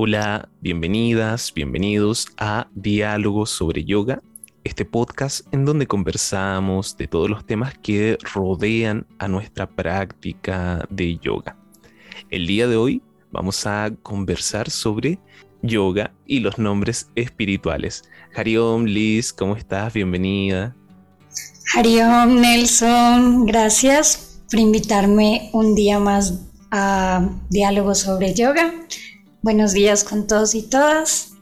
Hola, bienvenidas, bienvenidos a Diálogos sobre Yoga, este podcast en donde conversamos de todos los temas que rodean a nuestra práctica de yoga. El día de hoy vamos a conversar sobre yoga y los nombres espirituales. Hariom, Liz, ¿cómo estás? Bienvenida. Hariom, Nelson, gracias por invitarme un día más a Diálogos sobre Yoga. Buenos días con todos y todas.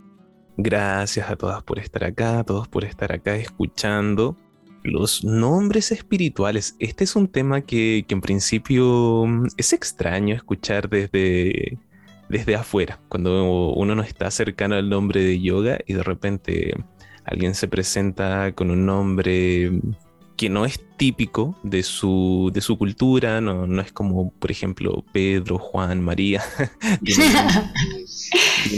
Gracias a todas por estar acá, a todos por estar acá escuchando. Los nombres espirituales. Este es un tema que, que en principio es extraño escuchar desde, desde afuera, cuando uno no está cercano al nombre de yoga y de repente alguien se presenta con un nombre que no es típico de su, de su cultura, no, no es como, por ejemplo, Pedro, Juan, María, bien,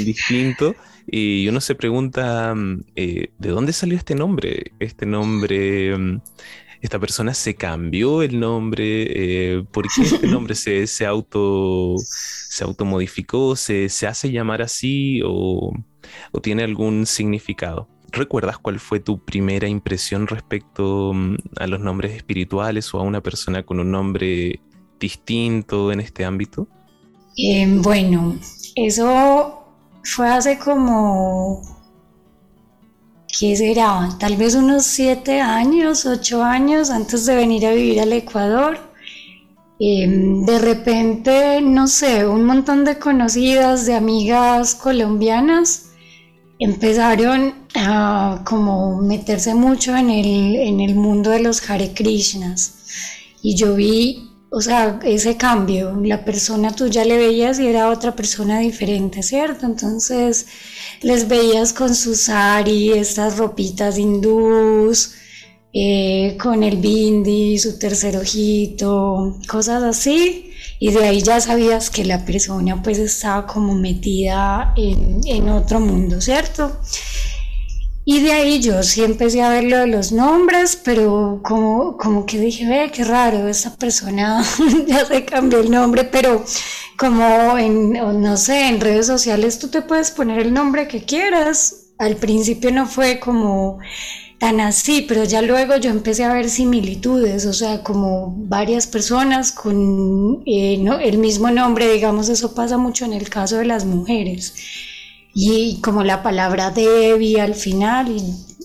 distinto. Y uno se pregunta, mm, eh, ¿de dónde salió este nombre? Este nombre, mm, esta persona se cambió el nombre, eh, ¿por qué este nombre se, se, auto, se automodificó, se, se hace llamar así o, o tiene algún significado? ¿Recuerdas cuál fue tu primera impresión respecto mm, a los nombres espirituales o a una persona con un nombre distinto en este ámbito? Eh, bueno, eso fue hace como, ¿qué será? Tal vez unos siete años, ocho años antes de venir a vivir al Ecuador. Em, de repente, no sé, un montón de conocidas, de amigas colombianas empezaron a como meterse mucho en el, en el mundo de los Hare Krishnas. Y yo vi, o sea, ese cambio, la persona tú ya le veías y era otra persona diferente, ¿cierto? Entonces les veías con su sari, estas ropitas hindús, eh, con el bindi, su tercer ojito, cosas así y de ahí ya sabías que la persona pues estaba como metida en, otro mundo, ¿cierto? Y de ahí yo sí empecé a ver lo de los nombres, pero como, como que dije, ve, qué raro, esta persona ya se cambió el nombre, pero como en, no sé, en redes sociales tú te puedes poner el nombre que quieras. Al principio no fue como tan así, pero ya luego yo empecé a ver similitudes, o sea, como varias personas con eh, el mismo nombre, digamos, eso pasa mucho en el caso de las mujeres. Y como la palabra Debbie al final,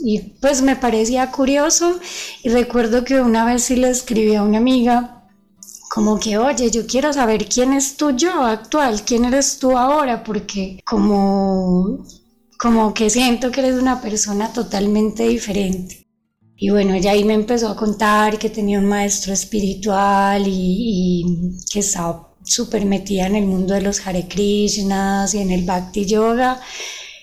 y, pues me parecía curioso. Y recuerdo que una vez sí le escribí a una amiga, como que, oye, yo quiero saber quién es tú yo actual, quién eres tú ahora, porque como como que siento que eres una persona totalmente diferente. Y bueno, ya ahí me empezó a contar que tenía un maestro espiritual y, que estaba súper metida en el mundo de los Hare Krishnas y en el Bhakti Yoga.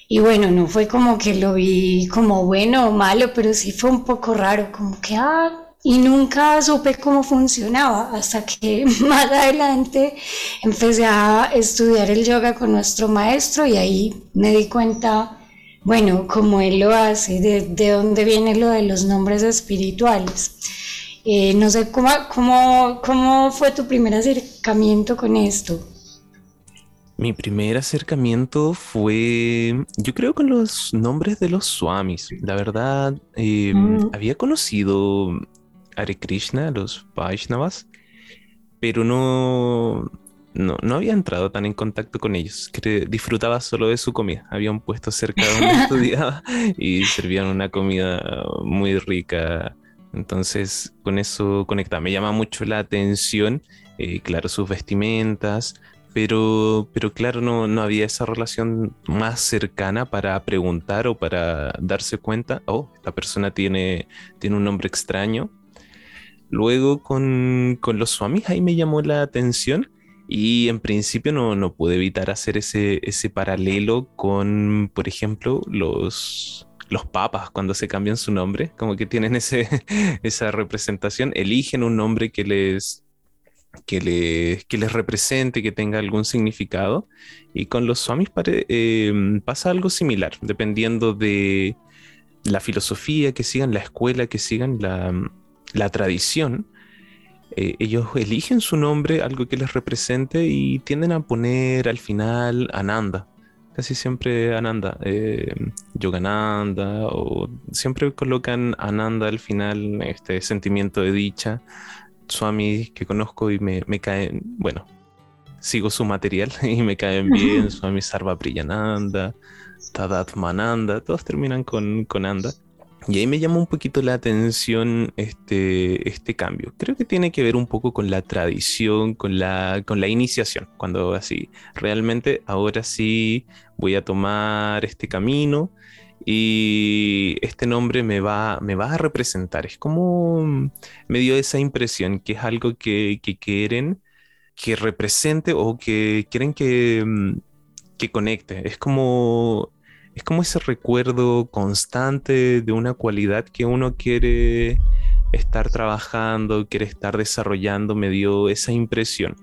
Y bueno, no fue como que lo vi como bueno o malo, pero sí fue un poco raro, como que, ah, y nunca supe cómo funcionaba hasta que más adelante empecé a estudiar el yoga con nuestro maestro y ahí me di cuenta, bueno, cómo él lo hace, de, dónde viene lo de los nombres espirituales. Eh, no sé cómo, cómo, cómo fue tu primer acercamiento con esto. Mi primer acercamiento fue, yo creo, con los nombres de los swamis. La verdad, eh, mm. había conocido Hare Krishna, los Vaishnavas, pero no, no, había entrado tan en contacto con ellos. Que disfrutaba solo de su comida. Había un puesto cerca donde estudiaba y servían una comida muy rica. Entonces, con eso conectaba. Me llama mucho la atención, eh, claro, sus vestimentas, pero, pero claro, no, no, había esa relación más cercana para preguntar o para darse cuenta, oh, esta persona tiene, tiene un nombre extraño Luego con, los swamis ahí me llamó la atención y en principio no, pude evitar hacer ese, ese paralelo con, por ejemplo, los, los papas cuando se cambian su nombre, como que tienen ese, esa representación, eligen un nombre que les, que, les, que les represente, que tenga algún significado. Y con los swamis eh, pasa algo similar, dependiendo de la filosofía que sigan, la escuela que sigan, la, la tradición, eh, ellos eligen su nombre, algo que les represente, y tienden a poner al final Ananda. casi siempre Ananda, eh, Yogananda, o siempre colocan Ananda al final, este sentimiento de dicha. Swami que conozco y me, me caen, bueno, sigo su material y me caen bien, Swami Sarva Priyananda, Tadat Mananda, todos terminan con, con Anda. Y ahí me llama un poquito la atención este, este cambio. Creo que tiene que ver un poco con la tradición, con la, con la iniciación. Cuando así, realmente ahora sí voy a tomar este camino y este nombre me va, me va a representar. Es como me dio esa impresión que es algo que, que quieren que represente o que quieren que, mm, que conecte. Es como es como ese recuerdo constante de una cualidad que uno quiere estar trabajando, quiere estar desarrollando, me dio esa impresión.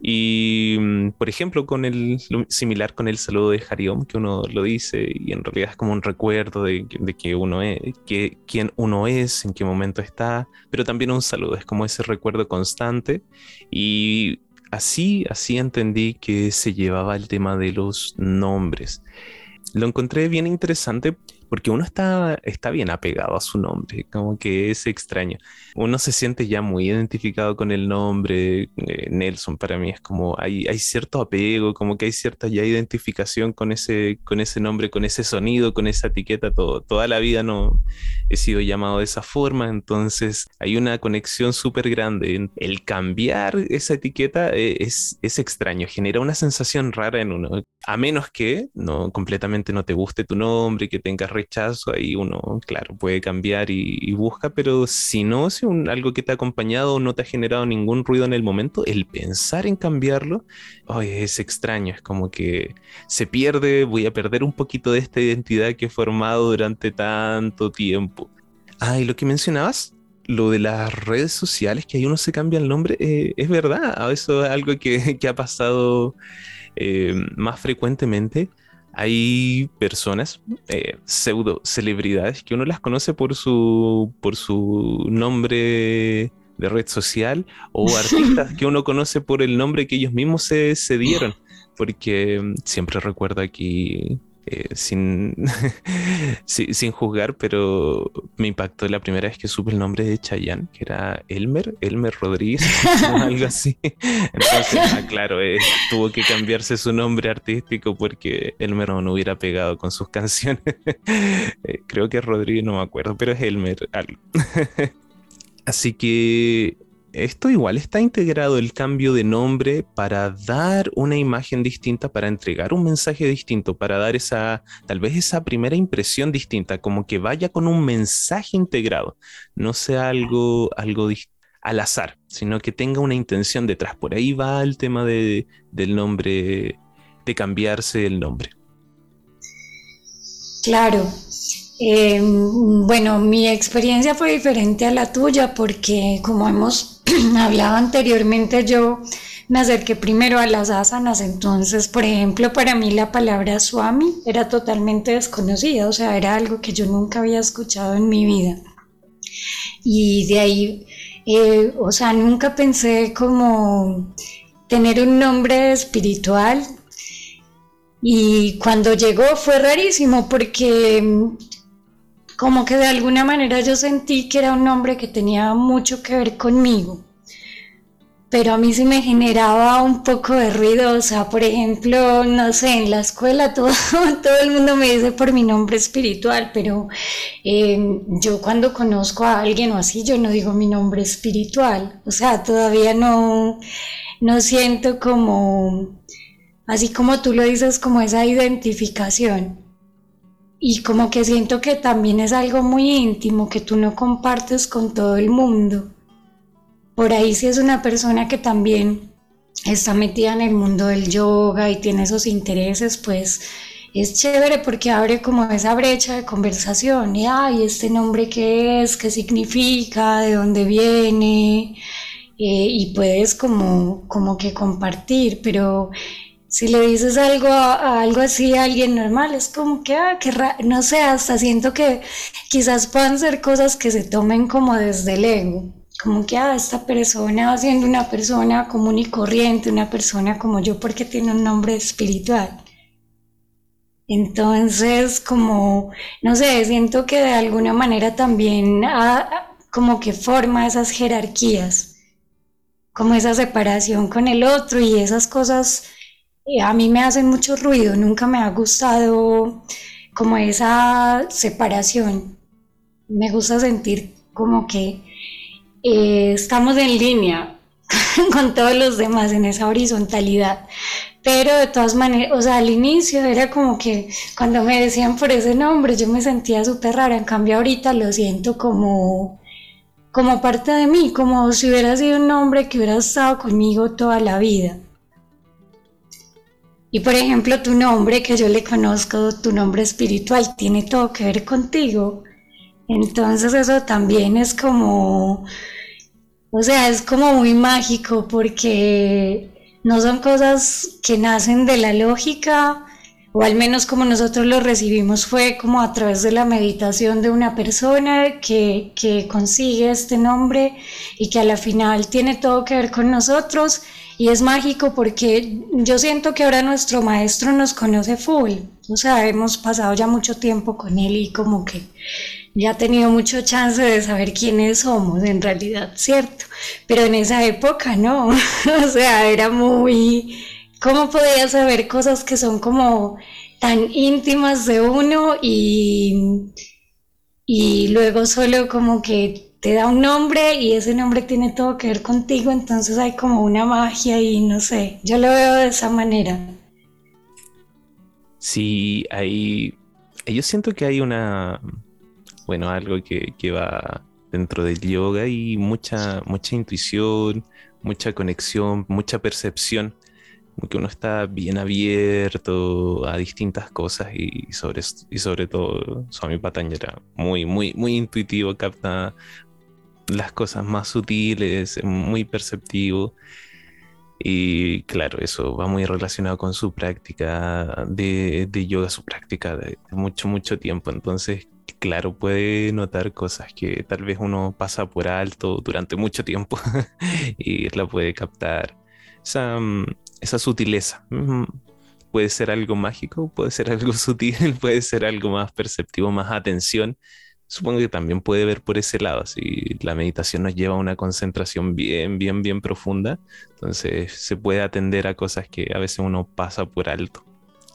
Y, mm, por ejemplo, con el similar con el saludo de Hariom, que uno lo dice y en realidad es como un recuerdo de, que uno es, que, quién uno es, en qué momento está, pero también un saludo, es como ese recuerdo constante. Y así, así entendí que se llevaba el tema de los nombres lo encontré bien interesante porque uno está, está bien apegado a su nombre, como que es extraño. Uno se siente ya muy identificado con el nombre, eh, Nelson para mí es como hay, hay cierto apego, como que hay cierta ya identificación con ese, con ese nombre, con ese sonido, con esa etiqueta, todo, toda la vida no he sido llamado de esa forma, entonces hay una conexión súper grande. El cambiar esa etiqueta eh, es, es extraño, genera una sensación rara en uno, a menos que no completamente no te guste tu nombre, que tengas rechazo, ahí uno, claro, puede cambiar y, busca, pero si no, si un, algo que te ha acompañado no te ha generado ningún ruido en el momento, el pensar en cambiarlo, es extraño, es como que se pierde, voy a perder un poquito de esta identidad que he formado durante tanto tiempo. Ah, y lo que mencionabas, lo de las redes sociales, que ahí uno se cambia el nombre, eh, es verdad, eso es algo que, que ha pasado eh, más frecuentemente hay personas, eh, pseudo celebridades, que uno las conoce por su, por su nombre de red social o artistas que uno conoce por el nombre que ellos mismos se, se dieron. Porque mm, siempre recuerdo aquí eh, sin, sin juzgar, pero me impactó la primera vez que supe el nombre de Chayanne, que era Elmer, Elmer Rodríguez, o algo así. Entonces, ah, claro, eh, tuvo que cambiarse su nombre artístico porque Elmer no hubiera pegado con sus canciones. Eh, creo que es Rodríguez, no me acuerdo, pero es Elmer algo. Así que esto igual está integrado el cambio de nombre para dar una imagen distinta, para entregar un mensaje distinto, para dar esa, tal vez esa primera impresión distinta, como que vaya con un mensaje integrado, no sea algo, algo al azar, sino que tenga una intención detrás. Por ahí va el tema de, del nombre, de cambiarse el nombre. Claro, Em, bueno, mi experiencia fue diferente a la tuya porque como hemos hablado anteriormente, yo me acerqué primero a las asanas, entonces, por ejemplo, para mí la palabra swami era totalmente desconocida, o sea, era algo que yo nunca había escuchado en mi vida. Y de ahí, eh, o sea, nunca pensé como tener un nombre espiritual. Y cuando llegó fue rarísimo porque como que de alguna manera yo sentí que era un nombre que tenía mucho que ver conmigo, pero a mí sí me generaba un poco de ruido, o sea, por ejemplo, no sé, en la escuela todo, todo el mundo me dice por mi nombre espiritual, pero eh, yo cuando conozco a alguien o así, yo no digo mi nombre espiritual, o sea, todavía no, no siento como, así como tú lo dices, como esa identificación y como que siento que también es algo muy íntimo que tú no compartes con todo el mundo. Por ahí si es una persona que también está metida en el mundo del yoga y tiene esos intereses, pues es chévere porque abre como esa brecha de conversación y ay, este nombre qué es, qué significa, de dónde viene eh, y puedes como, como que compartir, pero si le dices algo a, algo así a alguien normal, es como que, ah, no sé, hasta siento que quizás puedan ser cosas que se tomen como desde el ego, como que, ah, esta persona siendo una persona común y corriente, una persona como yo porque tiene un nombre espiritual. Entonces, como, no sé, siento que de alguna manera también como que forma esas jerarquías, como esa separación con el otro y esas cosas a mí me hacen mucho ruido, nunca me ha gustado como esa separación. Me gusta sentir como que eh, estamos en línea con todos los demás en esa horizontalidad. Pero de todas maneras, o sea, al inicio era como que cuando me decían por ese nombre yo me sentía súper rara, en cambio ahorita lo siento como, como parte de mí, como si hubiera sido un nombre que hubiera estado conmigo toda la vida. Y por ejemplo, tu nombre que yo le conozco, tu nombre espiritual, tiene todo que ver contigo. Entonces eso también es como, o sea, es como muy mágico porque no son cosas que nacen de la lógica, o al menos como nosotros lo recibimos fue como a través de la meditación de una persona que, que consigue este nombre y que a la final tiene todo que ver con nosotros y es mágico porque yo siento que ahora nuestro maestro nos conoce full, o sea, hemos pasado ya mucho tiempo con él y como que ya ha tenido mucho chance de saber quiénes somos en realidad, ¿cierto? Pero en esa época no, o sea, era muy... ¿Cómo podía saber cosas que son como tan íntimas de uno y, y luego solo como que te da un nombre y ese nombre tiene todo que ver contigo, entonces hay como una magia y no sé, yo lo veo de esa manera. Sí, hay... Yo siento que hay una bueno, algo que, va dentro del yoga y mucha, mucha intuición, mucha conexión, mucha percepción, que uno está bien abierto a distintas cosas y sobre, y sobre todo Swami Patanya era muy, muy, muy intuitivo, capta las cosas más sutiles, muy perceptivo. Y claro, eso va muy relacionado con su práctica de, yoga, su práctica de, mucho, mucho tiempo. Entonces, claro, puede notar cosas que tal vez uno pasa por alto durante mucho tiempo y la puede captar. Esa, mm, esa sutileza. Mm, puede ser algo mágico, puede ser algo sutil, puede ser algo más perceptivo, más atención. Supongo que también puede ver por ese lado. Si la meditación nos lleva a una concentración bien, bien, bien profunda, entonces se puede atender a cosas que a veces uno pasa por alto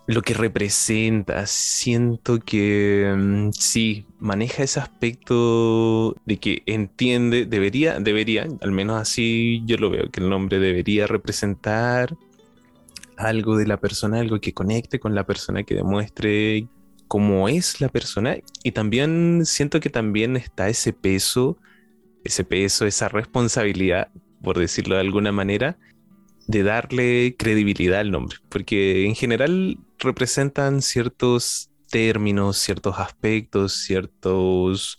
lo que representa. Siento que mm, sí, maneja ese aspecto de que entiende, debería, debería, al menos así yo lo veo, que el nombre debería representar algo de la persona, algo que conecte con la persona, que demuestre cómo es la persona. Y también siento que también está ese peso, ese peso, esa responsabilidad, por decirlo de alguna manera, de darle credibilidad al nombre, porque en general representan ciertos términos, ciertos aspectos, ciertas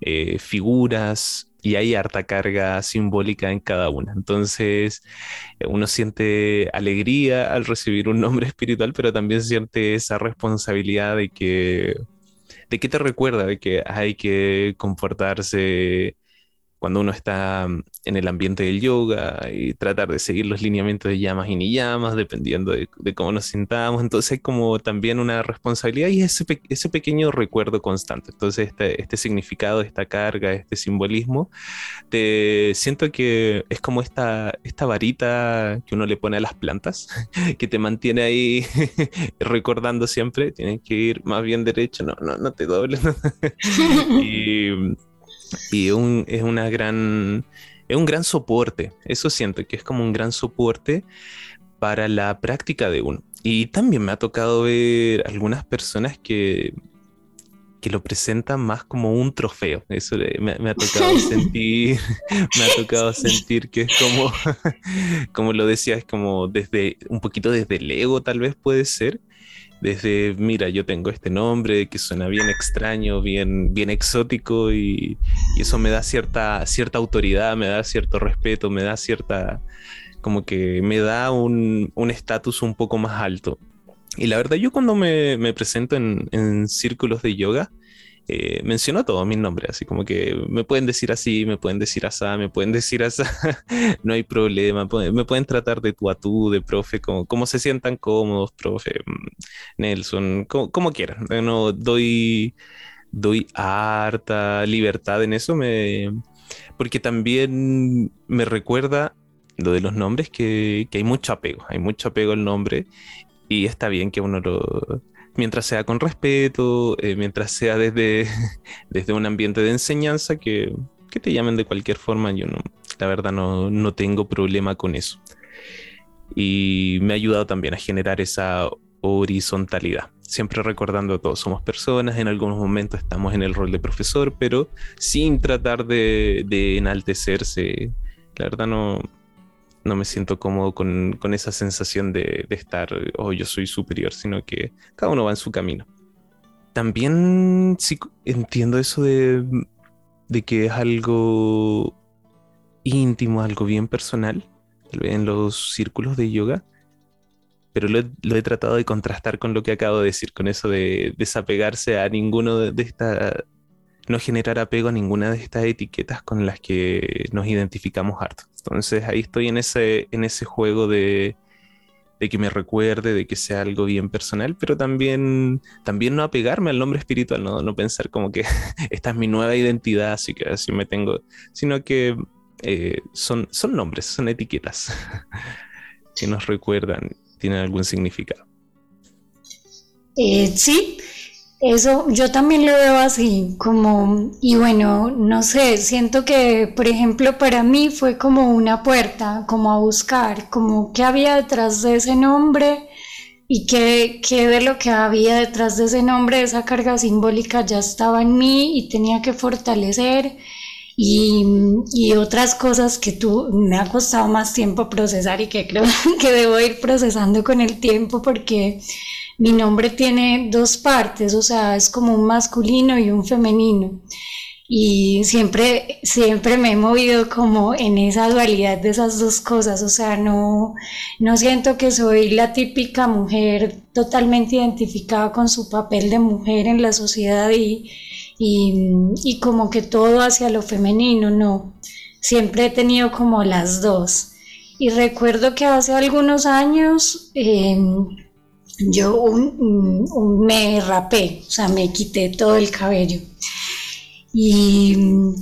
eh, figuras y hay harta carga simbólica en cada una. Entonces uno siente alegría al recibir un nombre espiritual, pero también siente esa responsabilidad de que, de que te recuerda de que hay que comportarse cuando uno está mm, en el ambiente del yoga y tratar de seguir los lineamientos de llamas y ni llamas, dependiendo de, cómo nos sintamos. Entonces hay como también una responsabilidad y ese, ese pequeño recuerdo constante. Entonces este, este, significado, esta carga, este simbolismo, te siento que es como esta, esta varita que uno le pone a las plantas, que te mantiene ahí recordando siempre, tienes que ir más bien derecho, no, no, no te dobles. y y es una gran, es un gran soporte. Eso siento que es como un gran soporte para la práctica de uno. Y también me ha tocado ver algunas personas que, que lo presentan más como un trofeo. Eso me, ha tocado sentir, me ha tocado sentir que es como, como lo decía, es como desde un poquito desde el ego tal vez puede ser, desde, mira, yo tengo este nombre que suena bien extraño, bien, bien exótico y, eso me da cierta, cierta autoridad, me da cierto respeto, me da cierta, como que me da un estatus un, poco más alto. Y la verdad, yo cuando me, presento en, círculos de yoga, eh, mencionó todos mis nombres, así como que me pueden decir así, me pueden decir así, me pueden decir así, no hay problema, me pueden tratar de tú a tú, de profe, como, como se sientan cómodos, profe, mm, Nelson, como, como quieran, no doy, doy harta libertad en eso, me, porque también me recuerda lo de los nombres que, que hay mucho apego, hay mucho apego al nombre y está bien que uno lo, mientras sea con respeto, eh, mientras sea desde, desde un ambiente de enseñanza, que, que, te llamen de cualquier forma, yo no, la verdad no, no tengo problema con eso. Y me ha ayudado también a generar esa horizontalidad. Siempre recordando todos somos personas, en algunos momentos estamos en el rol de profesor, pero sin tratar de, de enaltecerse. La verdad no, no me siento cómodo con, esa sensación de, estar, oh, yo soy superior, sino que cada uno va en su camino. También sí entiendo eso de, que es algo íntimo, algo bien personal, en los círculos de yoga, pero lo he, tratado de contrastar con lo que acabo de decir, con eso de desapegarse a ninguno de, de estas no generar apego a ninguna de estas etiquetas con las que nos identificamos harto. Entonces ahí estoy en ese, en ese juego de, que me recuerde, de que sea algo bien personal, pero también, también no apegarme al nombre espiritual, no, no pensar como que esta es mi nueva identidad, así que así me tengo, sino que eh, son, son nombres, son etiquetas que nos recuerdan, tienen algún significado. Eh, sí, eso yo también lo veo así, como, y bueno, no sé, siento que, por ejemplo, para mí fue como una puerta, como a buscar, como qué había detrás de ese nombre y qué, qué de lo que había detrás de ese nombre, esa carga simbólica ya estaba en mí y tenía que fortalecer. Y, y, otras cosas que tú me ha costado más tiempo procesar y que creo que debo ir procesando con el tiempo porque mi nombre tiene dos partes, o sea, es como un masculino y un femenino. Y siempre, siempre me he movido como en esa dualidad de esas dos cosas, o sea, no, no siento que soy la típica mujer totalmente identificada con su papel de mujer en la sociedad y, y, como que todo hacia lo femenino, no. Siempre he tenido como las dos. Y recuerdo que hace algunos años em, yo un, me rapé, o sea, me quité todo el cabello. Y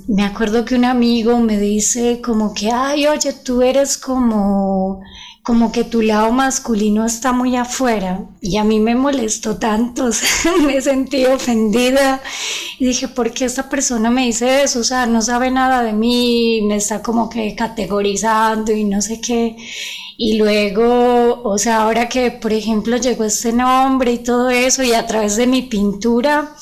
me acuerdo que un amigo me dice como que, ay, oye, tú eres como, como que tu lado masculino está muy afuera. Y a mí me molestó tanto, me sentí ofendida. Y dije, ¿por qué esta persona me dice eso? O sea, no sabe nada de mí, me está como que categorizando y no sé qué. Y luego, o sea, ahora que por ejemplo llegó este nombre y todo eso, y a través de mi pintura,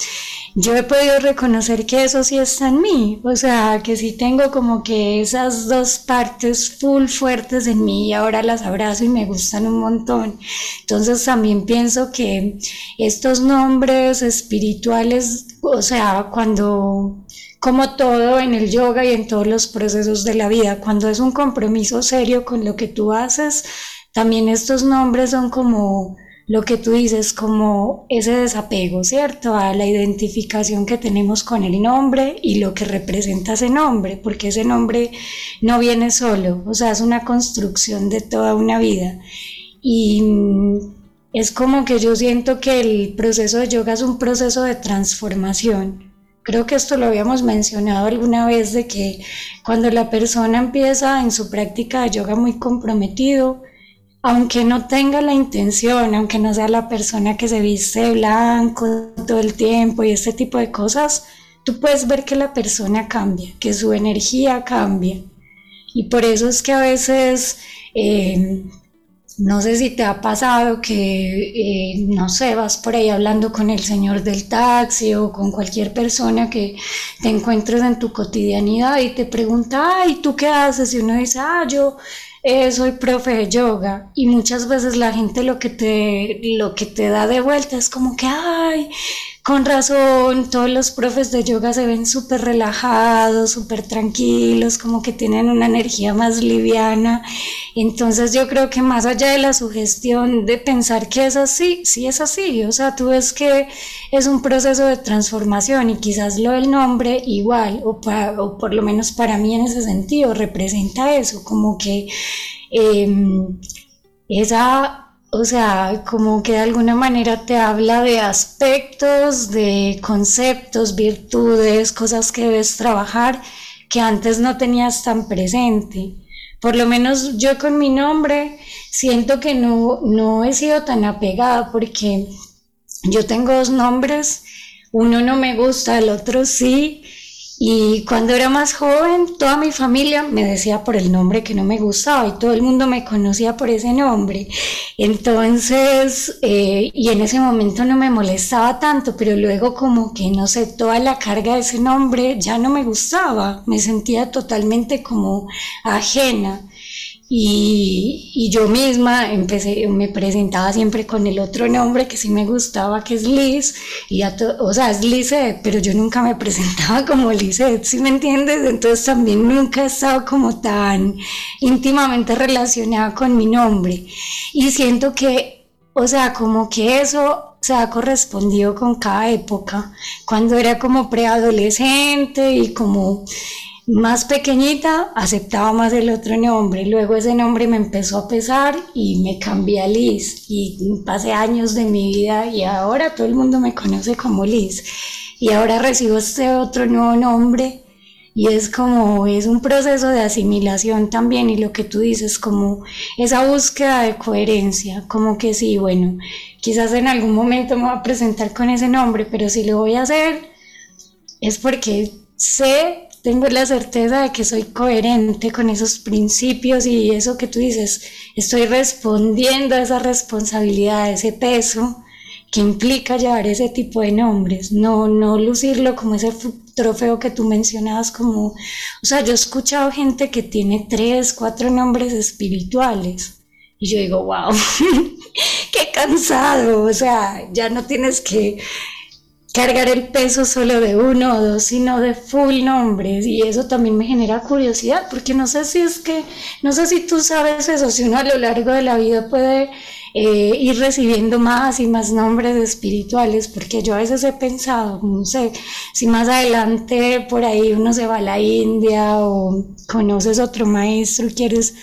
yo he podido reconocer que eso sí está en mí, o sea, que sí tengo como que esas dos partes full fuertes en mí y ahora las abrazo y me gustan un montón. Entonces también pienso que estos nombres espirituales, o sea, cuando como todo en el yoga y en todos los procesos de la vida, cuando es un compromiso serio con lo que tú haces, también estos nombres son como lo que tú dices, como ese desapego, ¿cierto? A la identificación que tenemos con el nombre y lo que representa ese nombre, porque ese nombre no viene solo, o sea, es una construcción de toda una vida. Y mm, es como que yo siento que el proceso de yoga es un proceso de transformación Creo que esto lo habíamos mencionado alguna vez de que cuando la persona empieza en su práctica de yoga muy comprometido, aunque no tenga la intención, aunque no sea la persona que se viste blanco todo el tiempo y este tipo de cosas, tú puedes ver que la persona cambia, que su energía cambia. Y por eso es que a veces eh, no sé si te ha pasado que, eh, no sé, vas por ahí hablando con el señor del taxi o con cualquier persona que te encuentres en tu cotidianidad y te pregunta, ay, ¿tú qué haces? Y uno dice, ah, yo eh, soy profe de yoga. Y muchas veces la gente lo que, te, lo que te da de vuelta es como que, ay, con razón, todos los profes de yoga se ven súper relajados, súper tranquilos, como que tienen una energía más liviana. Entonces yo creo que más allá de la sugestión de pensar que es así, sí es así. O sea, tú ves que es un proceso de transformación y quizás lo del nombre igual, o, o por lo menos para mí en ese sentido, representa eso, como que... Em, esa o sea, como que de alguna manera te habla de aspectos, de conceptos, virtudes, cosas que debes trabajar que antes no tenías tan presente. Por lo menos yo con mi nombre siento que no, no he sido tan apegada porque yo tengo dos nombres, uno no me gusta, el otro sí, y cuando era más joven, toda mi familia me decía por el nombre que no me gustaba y todo el mundo me conocía por ese nombre. Entonces, eh, y en ese momento no me molestaba tanto, pero luego como que, no sé, toda la carga de ese nombre ya no me gustaba, me sentía totalmente como ajena. Y, yo misma empecé, me presentaba siempre con el otro nombre que sí me gustaba, que es Liz, y o sea, es Lizette, pero yo nunca me presentaba como Lizette, ¿sí me entiendes? Entonces también nunca he estado como tan íntimamente relacionada con mi nombre. Y siento que, o sea, como que eso se ha correspondido con cada época, cuando era como preadolescente y como más pequeñita aceptaba más el otro nombre, luego ese nombre me empezó a pesar y me cambié a Liz. Y pasé años de mi vida y ahora todo el mundo me conoce como Liz. Y ahora recibo este otro nuevo nombre y es como es un proceso de asimilación también. Y lo que tú dices como esa búsqueda de coherencia, como que sí, bueno, quizás en algún momento me voy a presentar con ese nombre, pero si lo voy a hacer es porque sé tengo la certeza de que soy coherente con esos principios y eso que tú dices, estoy respondiendo a esa responsabilidad, a ese peso que implica llevar ese tipo de nombres, no, no lucirlo como ese trofeo que tú mencionabas como, o sea, yo he escuchado gente que tiene tres, cuatro nombres espirituales y yo digo, wow, qué cansado, o sea, ya no tienes que cargar el peso solo de uno o dos, sino de full nombres. Y eso también me genera curiosidad, porque no sé si es que, no sé si tú sabes eso, si uno a lo largo de la vida puede eh, ir recibiendo más y más nombres espirituales, porque yo a veces he pensado, no sé, si más adelante por ahí uno se va a la India o conoces otro maestro quieres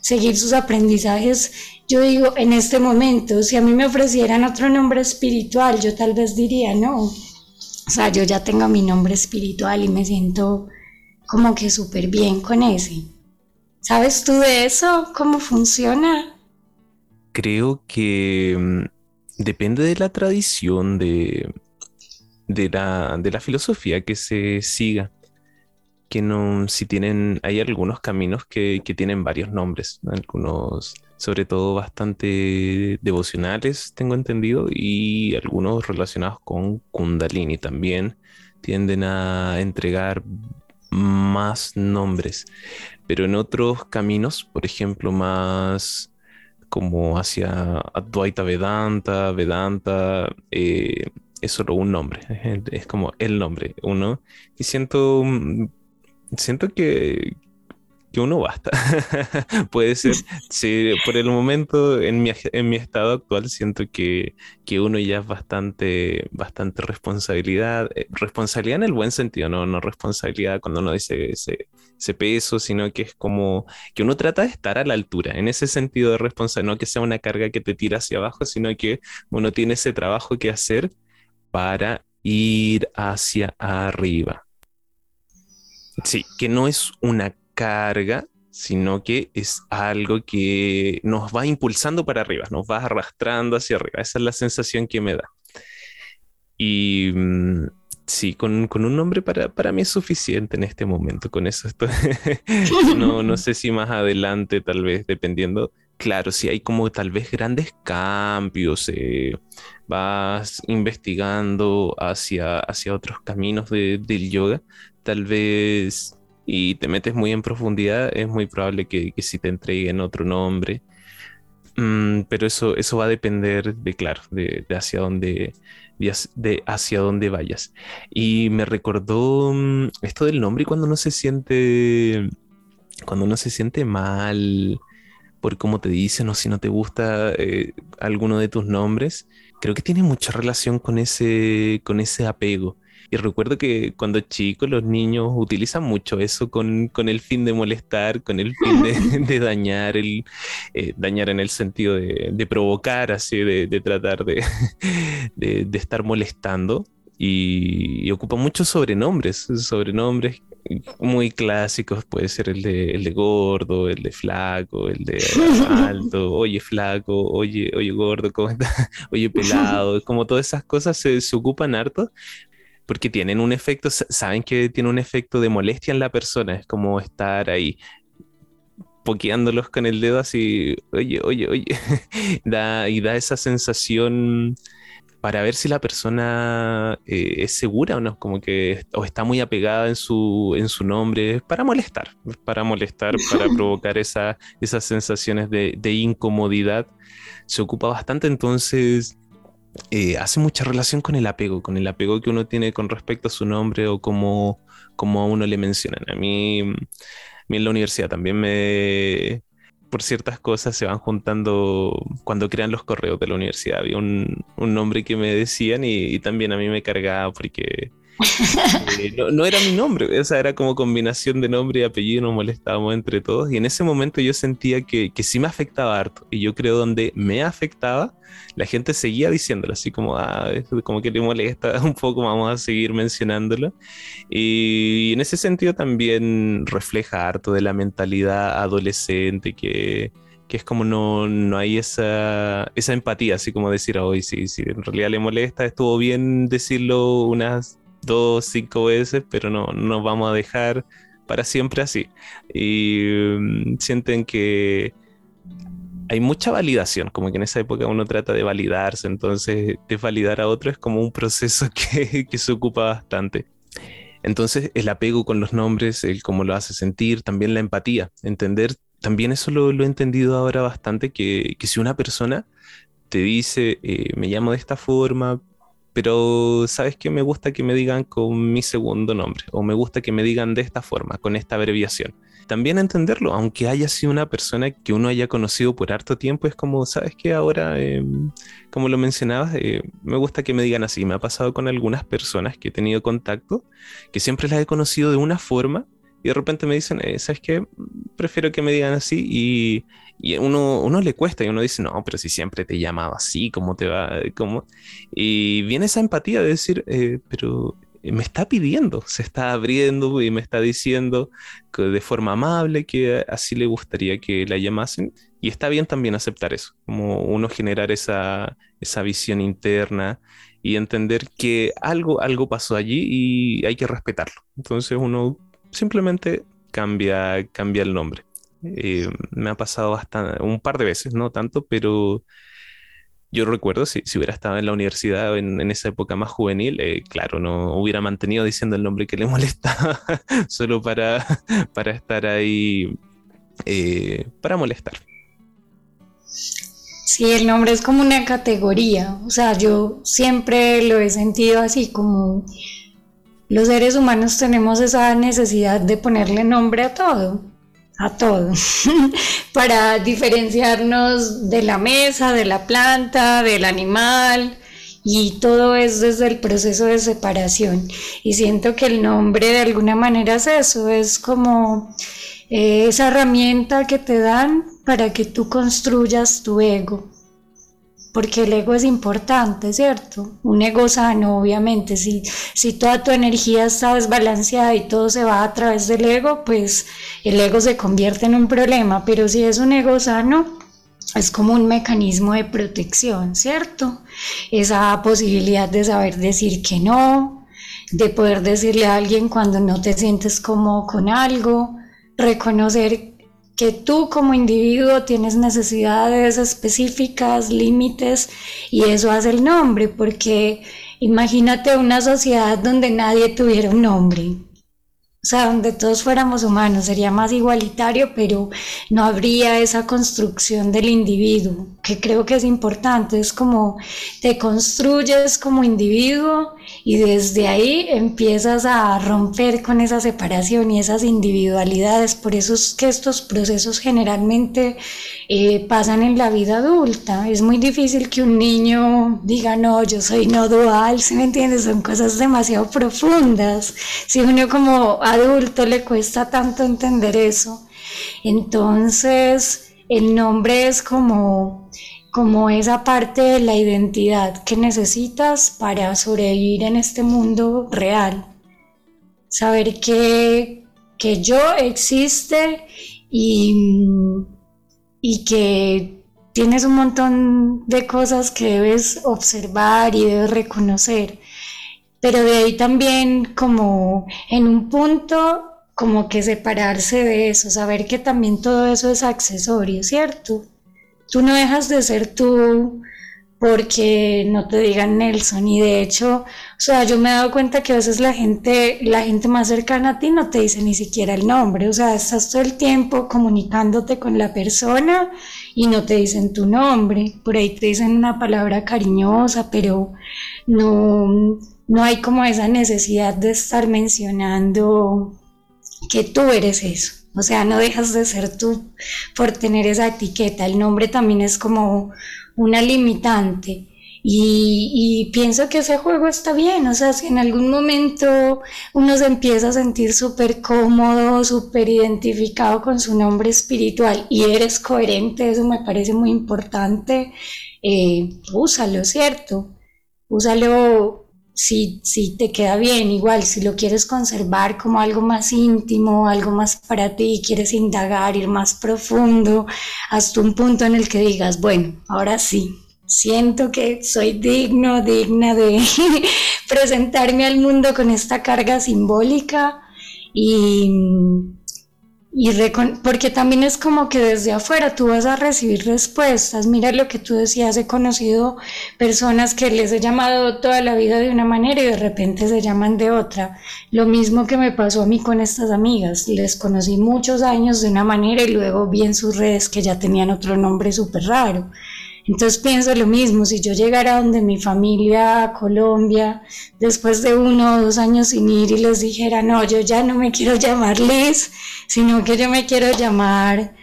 seguir sus aprendizajes, yo digo, en este momento, si a mí me ofrecieran otro nombre espiritual, yo tal vez diría, no, o sea, yo ya tengo mi nombre espiritual y me siento como que súper bien con ese. ¿Sabes tú de eso? ¿Cómo funciona? Creo que mm, depende de la tradición, de, de, la, de la filosofía que se siga que no, si tienen, hay algunos caminos que, que tienen varios nombres, algunos sobre todo bastante devocionales, tengo entendido, y algunos relacionados con Kundalini también tienden a entregar más nombres, pero en otros caminos, por ejemplo, más como hacia Advaita Vedanta, Vedanta, eh, es solo un nombre, es como el nombre, uno, y siento, siento que, que uno basta. Puede ser, sí, por el momento, en mi, en mi estado actual, siento que, que, uno ya es bastante, bastante responsabilidad, eh, responsabilidad en el buen sentido, no, no responsabilidad cuando uno dice ese, ese, peso, sino que es como que uno trata de estar a la altura, en ese sentido de responsabilidad, no que sea una carga que te tira hacia abajo, sino que uno tiene ese trabajo que hacer para ir hacia arriba. Sí, que no es una carga, sino que es algo que nos va impulsando para arriba, nos va arrastrando hacia arriba. Esa es la sensación que me da. Y mm, sí, con, un nombre para, para, mí es suficiente en este momento. Con eso estoy. no, no sé si más adelante, tal vez, dependiendo. Claro, si hay como tal vez grandes cambios, eh, vas investigando hacia, hacia otros caminos del yoga, tal vez y te metes muy en profundidad, es muy probable que, que si te entreguen otro nombre. Mm, pero eso, eso va a depender de, claro, de, hacia dónde de, hacia dónde vayas. Y me recordó mm, esto del nombre cuando uno se siente, cuando uno se siente mal por cómo te dicen o si no te gusta eh, alguno de tus nombres, creo que tiene mucha relación con ese, con ese apego. Y recuerdo que cuando chico los niños utilizan mucho eso con, el fin de molestar, con el fin de, dañar, el, eh, dañar en el sentido de, provocar, así, de, tratar de, estar molestando. Y, ocupa muchos sobrenombres, sobrenombres muy clásicos, puede ser el de, el de gordo, el de flaco, el de alto, oye flaco, oye, oye gordo, ¿cómo está? oye pelado, como todas esas cosas se, se ocupan harto, porque tienen un efecto, saben que tiene un efecto de molestia en la persona, es como estar ahí pokeándolos con el dedo así, oye, oye, oye, da, y da esa sensación para ver si la persona eh, es segura o no, como que o está muy apegada en su, en su nombre, para molestar, para molestar, para provocar esa, esas sensaciones de, de incomodidad. Se ocupa bastante, entonces eh, hace mucha relación con el apego, con el apego que uno tiene con respecto a su nombre o como, como a uno le mencionan. A mí, en la universidad también me, por ciertas cosas se van juntando cuando crean los correos de la universidad. Había un, un nombre que me decían y, también a mí me cargaba porque eh, no, era mi nombre, esa era como combinación de nombre y apellido, nos molestábamos entre todos. Y en ese momento yo sentía que, que sí me afectaba harto. Y yo creo donde me afectaba, la gente seguía diciéndolo, así como, ah, como que le molesta un poco, vamos a seguir mencionándolo. Y, en ese sentido también refleja harto de la mentalidad adolescente que, que es como no, no hay esa, esa empatía, así como decir, hoy sí, sí, en realidad le molesta, estuvo bien decirlo unas dos, cinco veces, pero no nos vamos a dejar para siempre así. Y mm, sienten que hay mucha validación, como que en esa época uno trata de validarse, entonces desvalidar a otro es como un proceso que, que se ocupa bastante. Entonces el apego con los nombres, el cómo lo hace sentir, también la empatía, entender, también eso lo, lo he entendido ahora bastante, que, que, si una persona te dice, eh, me llamo de esta forma, pero sabes que me gusta que me digan con mi segundo nombre o me gusta que me digan de esta forma, con esta abreviación. También entenderlo, aunque haya sido una persona que uno haya conocido por harto tiempo, es como, sabes que ahora, em, como lo mencionabas, eh, me gusta que me digan así. Me ha pasado con algunas personas que he tenido contacto, que siempre las he conocido de una forma y de repente me dicen, eh, ¿sabes qué? Prefiero que me digan así y, y uno, uno le cuesta y uno dice, no, pero si siempre te he llamado así, ¿cómo te va? ¿Cómo? Y viene esa empatía de decir, eh, pero me está pidiendo, se está abriendo y me está diciendo que de forma amable que así le gustaría que la llamasen. Y está bien también aceptar eso, como uno generar esa, esa visión interna y entender que algo, algo pasó allí y hay que respetarlo. Entonces uno simplemente cambia, cambia el nombre. Eh, me ha pasado bastante, un par de veces, no tanto, pero yo recuerdo si, si hubiera estado en la universidad en, en esa época más juvenil, eh, claro, no hubiera mantenido diciendo el nombre que le molestaba solo para, para estar ahí, eh, para molestar. Sí, el nombre es como una categoría, o sea, yo siempre lo he sentido así como los seres humanos tenemos esa necesidad de ponerle nombre a todo, a todo, para diferenciarnos de la mesa, de la planta, del animal, y todo es desde el proceso de separación. Y siento que el nombre de alguna manera es eso, es como eh, esa herramienta que te dan para que tú construyas tu ego porque el ego es importante, ¿cierto? Un ego sano, obviamente, si, si toda tu energía está desbalanceada y todo se va a través del ego, pues el ego se convierte en un problema, pero si es un ego sano, es como un mecanismo de protección, ¿cierto? Esa posibilidad de saber decir que no, de poder decirle a alguien cuando no te sientes cómodo con algo, reconocer que tú como individuo tienes necesidades específicas, límites, y eso hace el nombre, porque imagínate una sociedad donde nadie tuviera un nombre. O sea, donde todos fuéramos humanos, sería más igualitario, pero no habría esa construcción del individuo, que creo que es importante, es como te construyes como individuo y desde ahí empiezas a romper con esa separación y esas individualidades, por eso es que estos procesos generalmente eh, pasan en la vida adulta, es muy difícil que un niño diga, no, yo soy no dual, ¿sí me entiendes? Son cosas demasiado profundas, si uno como adulto le cuesta tanto entender eso. Entonces, el nombre es como, como esa parte de la identidad que necesitas para sobrevivir en este mundo real. Saber que, que yo existe y, y que tienes un montón de cosas que debes observar y debes reconocer pero de ahí también como en un punto como que separarse de eso, saber que también todo eso es accesorio, ¿cierto? Tú no dejas de ser tú porque no te digan Nelson y de hecho, o sea, yo me he dado cuenta que a veces la gente, la gente más cercana a ti no te dice ni siquiera el nombre, o sea, estás todo el tiempo comunicándote con la persona y no te dicen tu nombre, por ahí te dicen una palabra cariñosa, pero no no hay como esa necesidad de estar mencionando que tú eres eso. O sea, no dejas de ser tú por tener esa etiqueta. El nombre también es como una limitante. Y, pienso que ese juego está bien, o sea, si en algún momento uno se empieza a sentir súper cómodo, súper identificado con su nombre espiritual y eres coherente, eso me parece muy importante, eh, úsalo, ¿cierto? Úsalo si, si te queda bien, igual si lo quieres conservar como algo más íntimo, algo más para ti, quieres indagar, ir más profundo, hasta un punto en el que digas, bueno, ahora sí, siento que soy digno, digna de presentarme al mundo con esta carga simbólica y y porque también es como que desde afuera tú vas a recibir respuestas. Mira lo que tú decías, he conocido personas que les he llamado toda la vida de una manera y de repente se llaman de otra. Lo mismo que me pasó a mí con estas amigas. Les conocí muchos años de una manera y luego vi en sus redes que ya tenían otro nombre súper raro. Entonces pienso lo mismo, si yo llegara donde mi familia, a Colombia, después de uno o dos años sin ir y les dijera, no, yo ya no me quiero llamar Liz, sino que yo me quiero llamar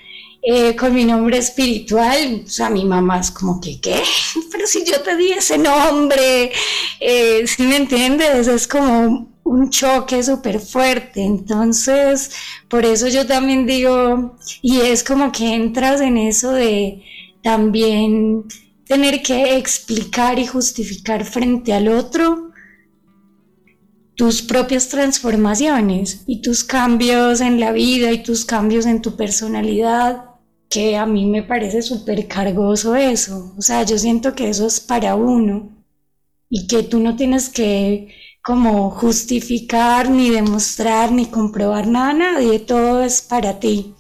eh, con mi nombre espiritual, o sea, mi mamá es como que, ¿qué? Pero si yo te di ese nombre, eh, si me entiendes? Es como un choque súper fuerte. Entonces, por eso yo también digo, y es como que entras en eso de también tener que explicar y justificar frente al otro tus propias transformaciones y tus cambios en la vida y tus cambios en tu personalidad, que a mí me parece súper cargoso eso. O sea, yo siento que eso es para uno y que tú no tienes que como justificar, ni demostrar, ni comprobar nada a nadie, todo es para ti.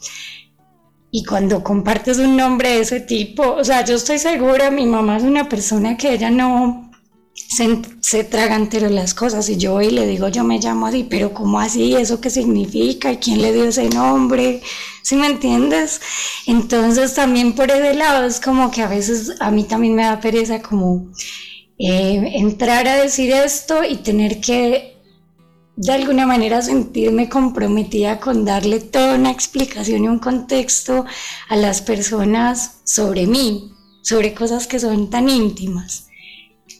Y cuando compartes un nombre de ese tipo, o sea, yo estoy segura, mi mamá es una persona que ella no se, se traga entero las cosas y yo voy y le digo, yo me llamo así, pero ¿cómo así? ¿Eso qué significa? ¿Y quién le dio ese nombre? ¿Sí me entiendes? Entonces también por ese lado es como que a veces a mí también me da pereza como eh, entrar a decir esto y tener que de alguna manera sentirme comprometida con darle toda una explicación y un contexto a las personas sobre mí, sobre cosas que son tan íntimas.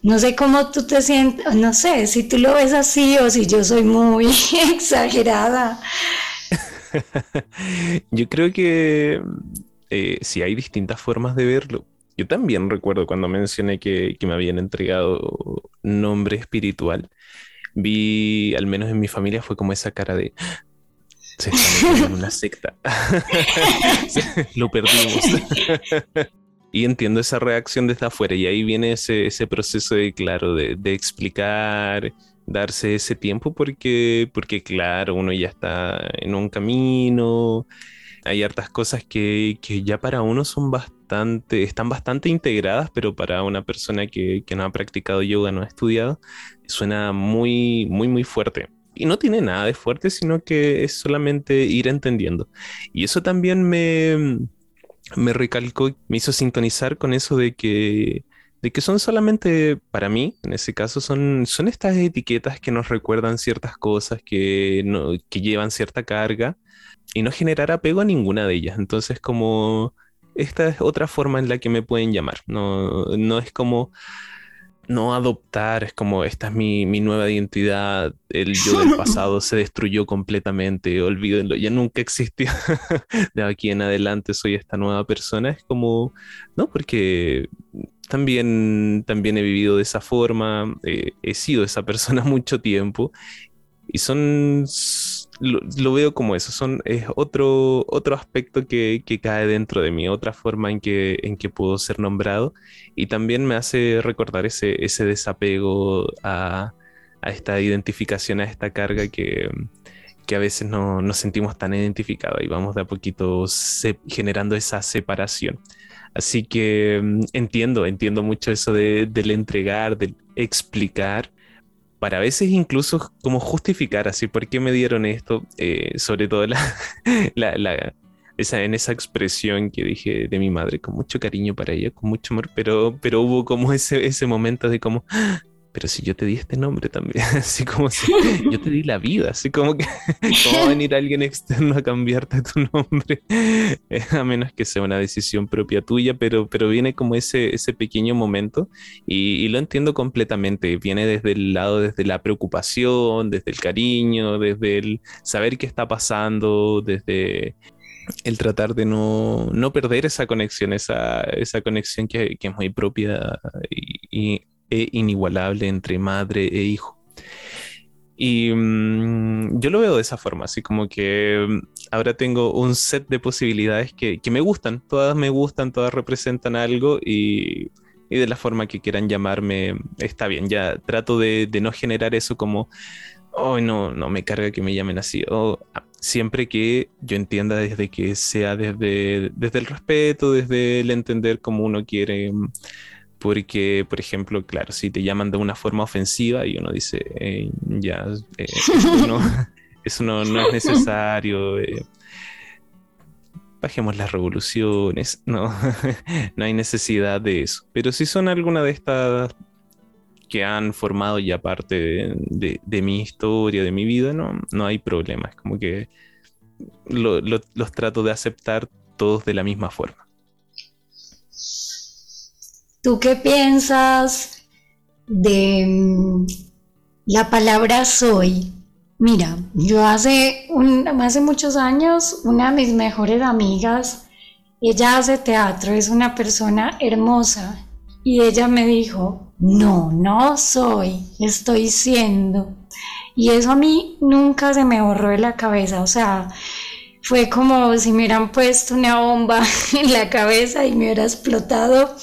No sé cómo tú te sientes, no sé si tú lo ves así o si yo soy muy exagerada. yo creo que eh, si hay distintas formas de verlo. Yo también recuerdo cuando mencioné que, que me habían entregado nombre espiritual vi, al menos en mi familia, fue como esa cara de se está en una secta. Lo perdimos. y entiendo esa reacción desde afuera. Y ahí viene ese, ese proceso de, claro, de, de, explicar, darse ese tiempo, porque, porque, claro, uno ya está en un camino. Hay hartas cosas que, que ya para uno son bastante, están bastante integradas, pero para una persona que, que no ha practicado yoga, no ha estudiado, suena muy, muy, muy fuerte. y no tiene nada de fuerte, sino que es solamente ir entendiendo. Y eso también me, me recalcó, me hizo sintonizar con eso de que, de que son solamente, para mí, en ese caso, son, son estas etiquetas que nos recuerdan ciertas cosas, que, no, que llevan cierta carga, y no generar apego a ninguna de ellas. Entonces, como esta es otra forma en la que me pueden llamar. No, no es como no adoptar, es como esta es mi, nueva identidad, el yo del pasado se destruyó completamente, olvídenlo, ya nunca existió. de aquí en adelante soy esta nueva persona. Es como, no, porque también, también he vivido de esa forma, eh, he sido esa persona mucho tiempo y son lo, veo como eso, son, es otro, otro aspecto que, cae dentro de mí, otra forma en que, en que puedo ser nombrado y también me hace recordar ese, ese desapego a, esta identificación, a esta carga que, a veces no nos sentimos tan identificados y vamos de a poquito generando esa separación. Así que mm, entiendo, entiendo mucho eso de, del entregar, del explicar para veces incluso como justificar así por qué me dieron esto, eh, sobre todo la, esa, en esa expresión que dije de mi madre, con mucho cariño para ella, con mucho amor, pero, pero hubo como ese, ese momento de como, pero si yo te di este nombre también, así como si yo te di la vida, así como que, ¿cómo va a venir alguien externo a cambiarte tu nombre? A menos que sea una decisión propia tuya, pero, pero viene como ese, ese pequeño momento y, lo entiendo completamente, viene desde el lado, desde la preocupación, desde el cariño, desde el saber qué está pasando, desde el tratar de no, no perder esa conexión, esa, esa conexión que, que es muy propia y e inigualable entre madre e hijo. Y mm, yo lo veo de esa forma, así como que mm, ahora tengo un set de posibilidades que, que, me gustan, todas me gustan, todas representan algo y, y, de la forma que quieran llamarme está bien. Ya trato de, de no generar eso como, oh, no, no me carga que me llamen así. O ah, siempre que yo entienda desde que sea desde, desde el respeto, desde el entender cómo uno quiere mm, porque, por ejemplo, claro, si te llaman de una forma ofensiva y uno dice, ya, eh, eso, no, no, es necesario, eh, bajemos las revoluciones, no, no hay necesidad de eso. Pero si son alguna de estas que han formado ya parte de, mi historia, de mi vida, no, no hay problema, es como que los trato de aceptar todos de la misma forma. ¿Tú qué piensas de mm, la palabra soy? Mira, yo hace, hace muchos años, una de mis mejores amigas, ella hace teatro, es una persona hermosa, y ella me dijo, no, no soy, estoy siendo. Y eso a mí nunca se me borró de la cabeza, o sea, fue como si me hubieran puesto una bomba en la cabeza y me hubiera explotado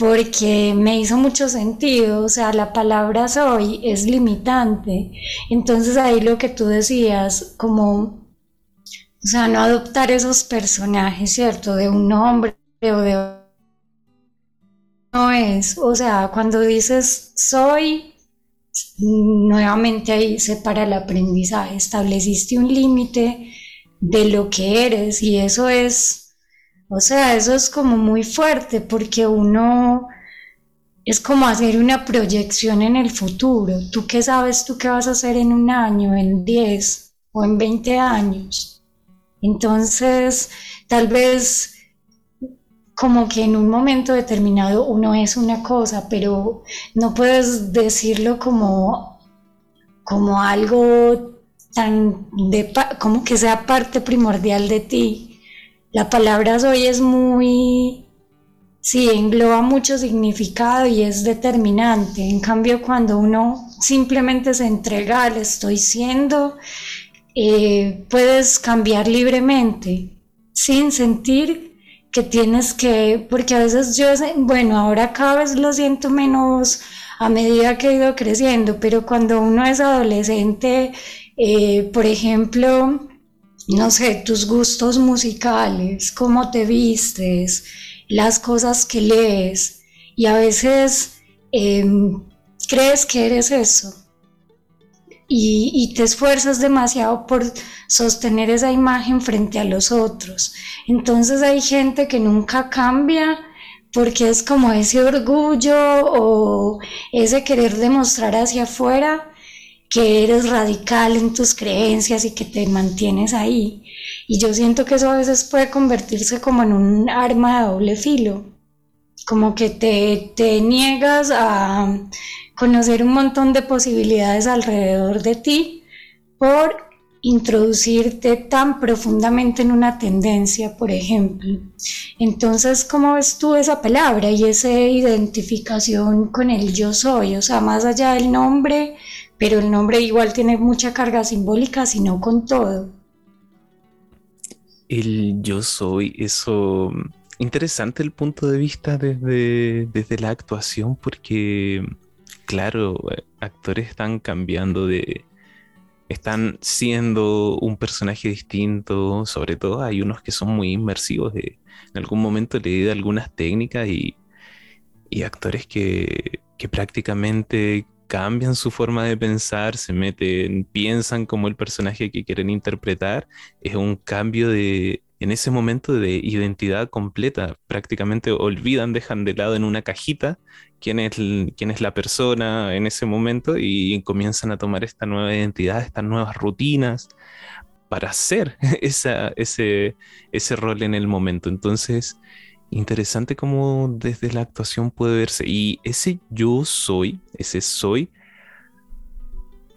porque me hizo mucho sentido, o sea, la palabra soy es limitante. Entonces ahí lo que tú decías, como, o sea, no adoptar esos personajes, ¿cierto? De un nombre o de... No es, o sea, cuando dices soy, nuevamente ahí se para el aprendizaje, estableciste un límite de lo que eres y eso es o sea, eso es como muy fuerte porque uno es como hacer una proyección en el futuro. ¿Tú qué sabes tú qué vas a hacer en un año, en 10 o en 20 años? Entonces, tal vez como que en un momento determinado uno es una cosa, pero no puedes decirlo como, como algo tan de, como que sea parte primordial de ti la palabra soy es muy, sí, engloba mucho significado y es determinante. En cambio, cuando uno simplemente se entrega al estoy siendo, eh, puedes cambiar libremente, sin sentir que tienes que, porque a veces yo, bueno, ahora cada vez lo siento menos a medida que he ido creciendo, pero cuando uno es adolescente, eh, por ejemplo, no sé, tus gustos musicales, cómo te vistes, las cosas que lees y a veces em, crees que eres eso. y, te esfuerzas demasiado por sostener esa imagen frente a los otros. Entonces hay gente que nunca cambia porque es como ese orgullo o ese querer demostrar hacia afuera que eres radical en tus creencias y que te mantienes ahí. Y yo siento que eso a veces puede convertirse como en un arma de doble filo, como que te, te niegas a conocer un montón de posibilidades alrededor de ti por introducirte tan profundamente en una tendencia, por ejemplo. Entonces, ¿cómo ves tú esa palabra y esa identificación con el yo soy? O sea, más allá del nombre, pero el nombre igual tiene mucha carga simbólica, sino con todo. El yo soy, eso, interesante el punto de vista desde, desde la actuación, porque claro, actores están cambiando de... Están siendo un personaje distinto, sobre todo hay unos que son muy inmersivos. en algún momento leí de algunas técnicas y, actores que, que prácticamente cambian su forma de pensar, se meten, piensan como el personaje que quieren interpretar. Es un cambio de, en ese momento de identidad completa, prácticamente olvidan, dejan de lado en una cajita quién es, quién es la persona en ese momento y comienzan a tomar esta nueva identidad, estas nuevas rutinas para hacer esa, ese, ese rol en el momento. Entonces, interesante cómo desde la actuación puede verse. Y ese yo soy, ese soy,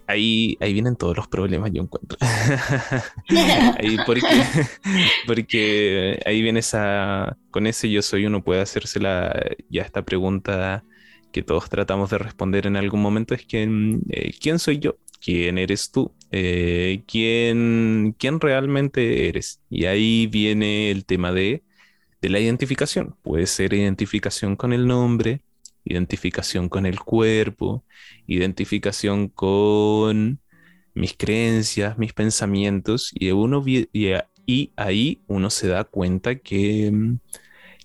ahí, ahí vienen todos los problemas, yo encuentro. ahí porque, ahí viene esa, con ese yo soy, uno puede hacerse ya esta pregunta que todos tratamos de responder en algún momento, es que, mm, eh, ¿quién soy yo? ¿Quién eres tú? Eh, ¿quién, ¿Quién realmente eres? Y ahí viene el tema de, de la identificación. Puede ser identificación con el nombre, identificación con el cuerpo, identificación con mis creencias, mis pensamientos, y, uno, y, ahí uno se da cuenta que, mm,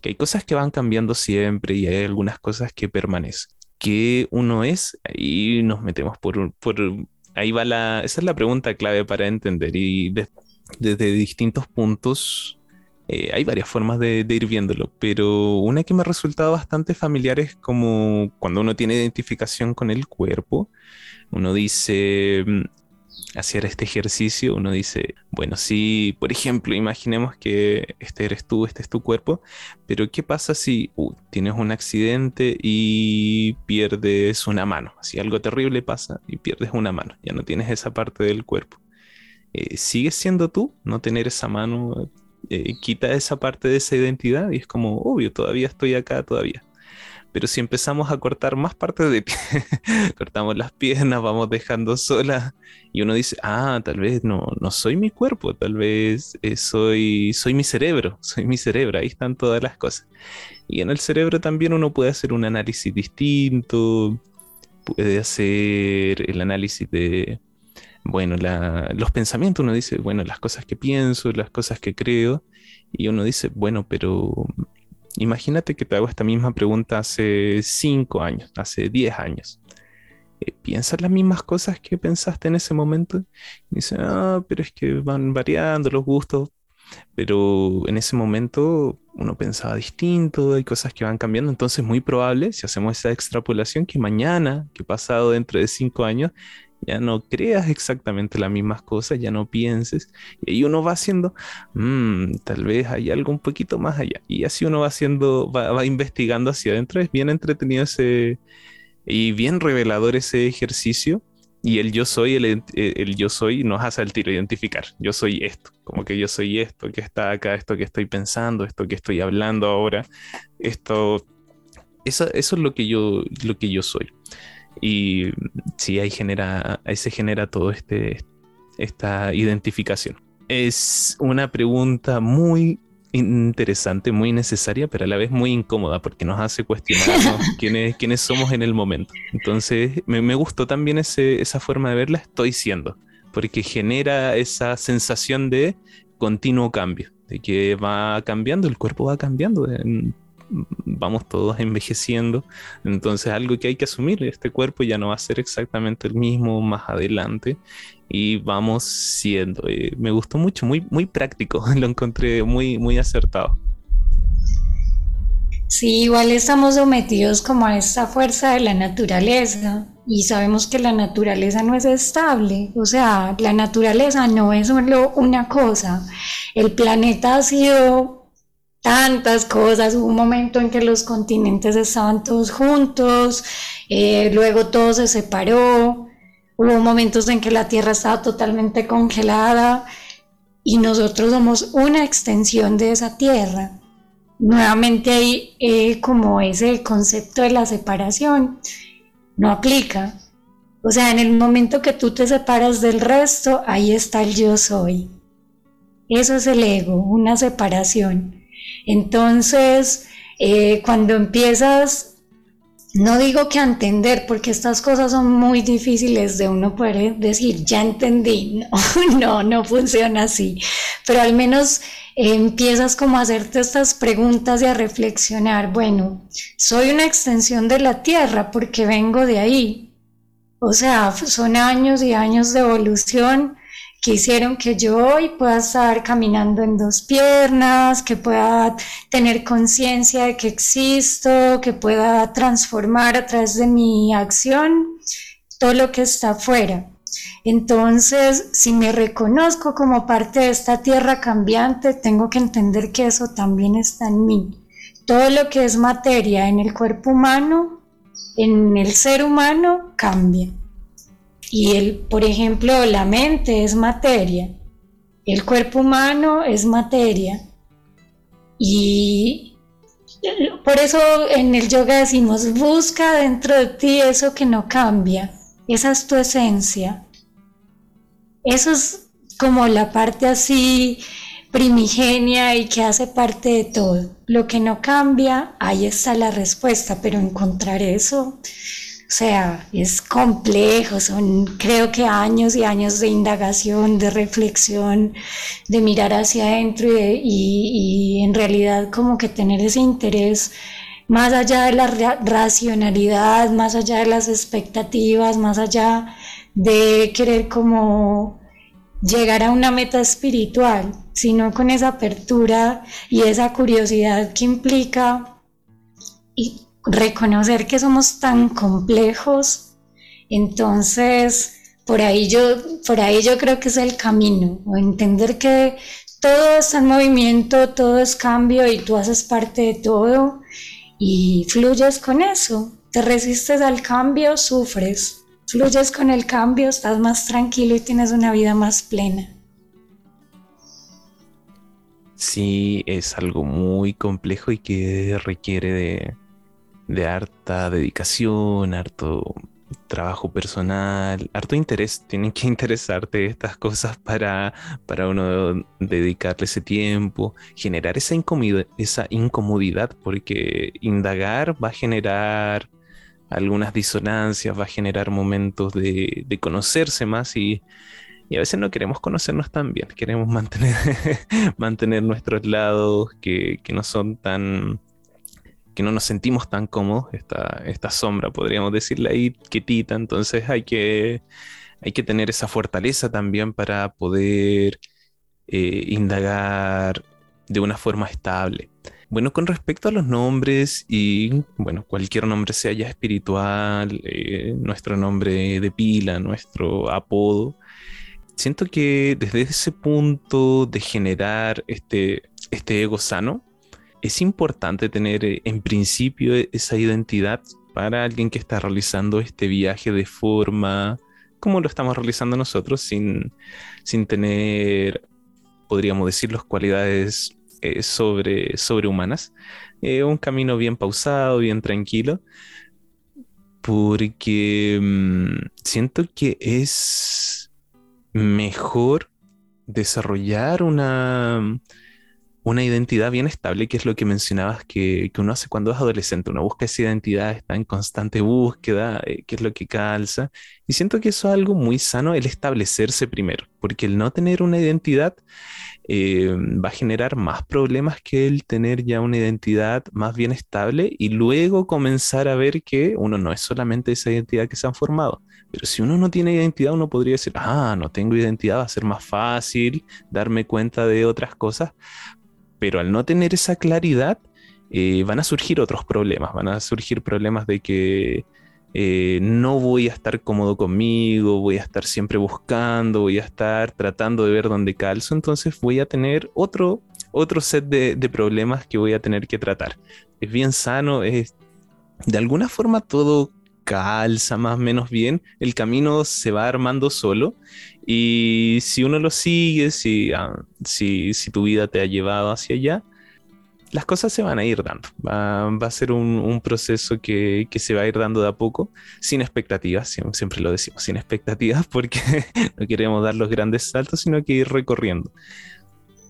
que, hay cosas que van cambiando siempre y hay algunas cosas que permanecen. ¿Qué uno es? Ahí nos metemos por, ahí va la, esa es la pregunta clave para entender y desde distintos puntos eh, hay varias formas de, ir viéndolo, pero una que me ha resultado bastante familiar es como cuando uno tiene identificación con el cuerpo, uno dice, mm, hacer este ejercicio, uno dice, bueno, si, por ejemplo, imaginemos que este eres tú, este es tu cuerpo, pero ¿qué pasa si uh, tienes un accidente y pierdes una mano? Si algo terrible pasa y pierdes una mano, ya no tienes esa parte del cuerpo. Eh, ¿Sigues siendo tú? No tener esa mano eh, quita esa parte de esa identidad y es como, obvio, todavía estoy acá, todavía. Pero si empezamos a cortar más partes de pie, cortamos las piernas, vamos dejando sola y uno dice, ah, tal vez no, no soy mi cuerpo, tal vez eh, soy, soy mi cerebro, soy mi cerebro, ahí están todas las cosas. Y en el cerebro también uno puede hacer un análisis distinto, puede hacer el análisis de, bueno, los pensamientos, uno dice, bueno, las cosas que pienso, las cosas que creo, y uno dice, bueno, pero imagínate que te hago esta misma pregunta hace 5 años, hace 10 años. Eh, ¿Piensas las mismas cosas que pensaste en ese momento? Dice, ah, pero es que van variando los gustos. Pero en ese momento uno pensaba distinto, hay cosas que van cambiando, entonces es muy probable, si hacemos esa extrapolación, que mañana, que pasado dentro de cinco años, ya no creas exactamente las mismas cosas, ya no pienses, y ahí uno va haciendo, mm, tal vez hay algo un poquito más allá, y así uno va haciendo, va, investigando hacia adentro, es bien entretenido ese, y bien revelador ese ejercicio, y el yo soy, el, el, yo soy nos hace el tiro identificar, yo soy esto, como que yo soy esto que está acá, esto que estoy pensando, esto que estoy hablando ahora, esto, eso, eso es lo que yo, lo que yo soy. Y sí, ahí, genera, ahí se genera todo este, esta identificación. Es una pregunta muy interesante, muy necesaria, pero a la vez muy incómoda porque nos hace cuestionarnos quiénes, quiénes somos en el momento. Entonces, me, me gustó también ese, esa forma de verla, estoy siendo, porque genera esa sensación de continuo cambio, de que va cambiando, el cuerpo va cambiando vamos todos envejeciendo, entonces algo que hay que asumir, este cuerpo ya no va a ser exactamente el mismo más adelante y vamos siendo. Eh, me gustó mucho, muy, muy práctico, lo encontré muy, muy acertado. Sí, igual estamos sometidos como a esta fuerza de la naturaleza y sabemos que la naturaleza no es estable, o sea, la naturaleza no es solo una cosa. El planeta ha sido tantas cosas, hubo un momento en que los continentes estaban todos juntos, eh, luego todo se separó, hubo momentos en que la Tierra estaba totalmente congelada y nosotros somos una extensión de esa Tierra nuevamente ahí eh, como ese concepto de la separación no aplica. O sea, en el momento que tú te separas del resto, ahí está el yo soy. Eso es el ego, una separación. Entonces, eh, cuando empiezas, no digo que a entender, porque estas cosas son muy difíciles de uno poder decir, ya entendí, no, no, no funciona así, pero al menos empiezas como a hacerte estas preguntas y a reflexionar, bueno, soy una extensión de la Tierra porque vengo de ahí. O sea, son años y años de evolución que hicieron que yo hoy pueda estar caminando en dos piernas, que pueda tener conciencia de que existo, que pueda transformar a través de mi acción todo lo que está afuera. Entonces, si me reconozco como parte de esta tierra cambiante, tengo que entender que eso también está en mí. Todo lo que es materia en el cuerpo humano, en el ser humano, cambia. Y el, por ejemplo, la mente es materia, el cuerpo humano es materia. Y por eso en el yoga decimos, busca dentro de ti eso que no cambia. Esa es tu esencia. Eso es como la parte así primigenia y que hace parte de todo. Lo que no cambia, ahí está la respuesta, pero encontrar eso, o sea, es complejo, son creo que años y años de indagación, de reflexión, de mirar hacia adentro y, y en realidad como que tener ese interés más allá de la racionalidad, más allá de las expectativas, más allá de querer como llegar a una meta espiritual, sino con esa apertura y esa curiosidad que implica y reconocer que somos tan complejos. Entonces, por ahí yo, por ahí yo creo que es el camino, o entender que todo está en movimiento, todo es cambio y tú haces parte de todo y fluyes con eso. Te resistes al cambio, sufres fluyes con el cambio, estás más tranquilo y tienes una vida más plena. Sí, es algo muy complejo y que requiere de, harta dedicación, harto trabajo personal, harto interés. Tienen que interesarte estas cosas para, para uno dedicarle ese tiempo, generar esa incomodidad, esa incomodidad, porque indagar va a generar algunas disonancias, va a generar momentos de, conocerse más y, a veces no queremos conocernos tan bien, queremos mantener, mantener nuestros lados que, no son tan, que no nos sentimos tan cómodos, esta, esta sombra, podríamos decirle ahí, quietita, entonces hay que, hay que tener esa fortaleza también para poder eh, indagar de una forma estable. Bueno, con respecto a los nombres y, bueno, cualquier nombre sea ya espiritual, eh, nuestro nombre de pila, nuestro apodo, siento que desde ese punto de generar este, este ego sano, es importante tener eh, en principio esa identidad para alguien que está realizando este viaje de forma como lo estamos realizando nosotros, sin, sin tener, podríamos decir, las cualidades eh, sobre, sobrehumanas. Eh, un camino bien pausado, bien tranquilo, porque mm, siento que es mejor desarrollar una, una identidad bien estable, que es lo que mencionabas que, uno hace cuando es adolescente. Uno busca esa identidad, está en constante búsqueda, eh, qué es lo que calza. Y siento que eso es algo muy sano, el establecerse primero porque el no tener una identidad eh, va a generar más problemas que el tener ya una identidad más bien estable y luego comenzar a ver que uno no es solamente esa identidad que se han formado. Pero si uno no tiene identidad, uno podría decir, ah, no tengo identidad, va a ser más fácil darme cuenta de otras cosas. Pero al no tener esa claridad, eh, van a surgir otros problemas, van a surgir problemas de que eh, no voy a estar cómodo conmigo, voy a estar siempre buscando, voy a estar tratando de ver dónde calzo, entonces voy a tener otro, otro set de, problemas que voy a tener que tratar. Es bien sano, es, de alguna forma todo calza más o menos bien, el camino se va armando solo y si uno lo sigue, si, ah, si, si tu vida te ha llevado hacia allá, las cosas se van a ir dando. Va, a ser un, proceso que, se va a ir dando de a poco, sin expectativas, siempre, lo decimos, sin expectativas, porque no queremos dar los grandes saltos, sino que ir recorriendo.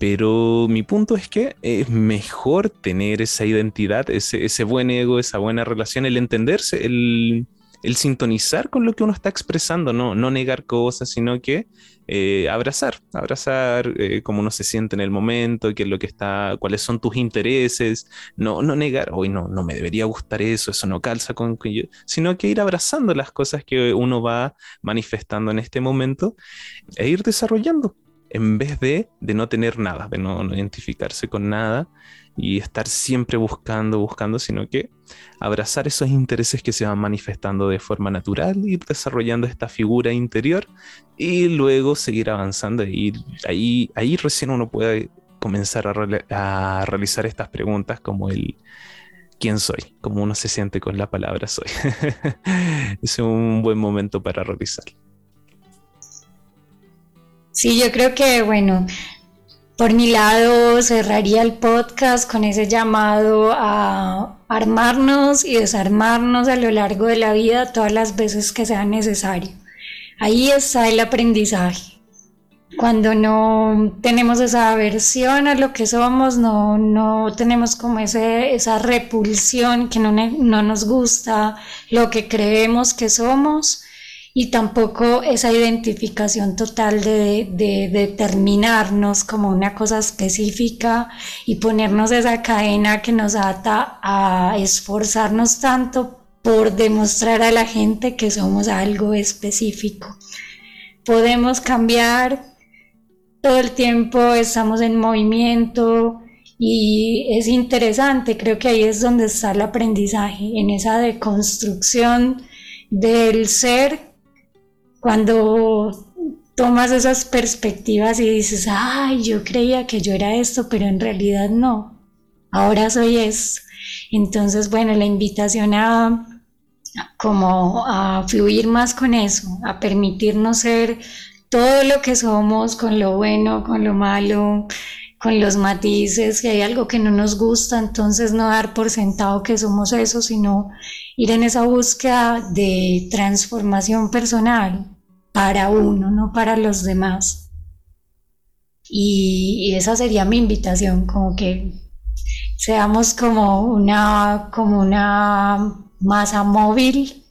Pero mi punto es que es mejor tener esa identidad, ese, ese buen ego, esa buena relación, el entenderse, el, el sintonizar con lo que uno está expresando, no, no negar cosas, sino que eh, abrazar, abrazar eh, cómo uno se siente en el momento, qué es lo que está, cuáles son tus intereses, no, no negar, hoy no, no me debería gustar eso, eso no calza con yo, sino que ir abrazando las cosas que uno va manifestando en este momento e ir desarrollando en vez de, de no tener nada, de no, identificarse con nada y estar siempre buscando, buscando, sino que abrazar esos intereses que se van manifestando de forma natural, ir desarrollando esta figura interior y luego seguir avanzando. Y ahí, ahí recién uno puede comenzar a, realizar estas preguntas como el quién soy, cómo uno se siente con la palabra soy. es un buen momento para realizarlo. Sí, yo creo que, bueno, por mi lado, cerraría el podcast con ese llamado a armarnos y desarmarnos a lo largo de la vida todas las veces que sea necesario. Ahí está el aprendizaje. Cuando no tenemos esa aversión a lo que somos, no, no tenemos como ese, esa repulsión que no, no nos gusta lo que creemos que somos, y tampoco esa identificación total de, determinarnos como una cosa específica y ponernos esa cadena que nos ata a esforzarnos tanto por demostrar a la gente que somos algo específico. Podemos cambiar, todo el tiempo estamos en movimiento y es interesante, creo que ahí es donde está el aprendizaje, en esa deconstrucción del ser cuando tomas esas perspectivas y dices, ay, yo creía que yo era esto, pero en realidad no, ahora soy eso. Entonces, bueno, la invitación a como a fluir más con eso, a permitirnos ser todo lo que somos, con lo bueno, con lo malo, con los matices, si hay algo que no nos gusta, entonces no dar por sentado que somos eso, sino ir en esa búsqueda de transformación personal para uno, no para los demás. Y, esa sería mi invitación, como que seamos como una, como una masa móvil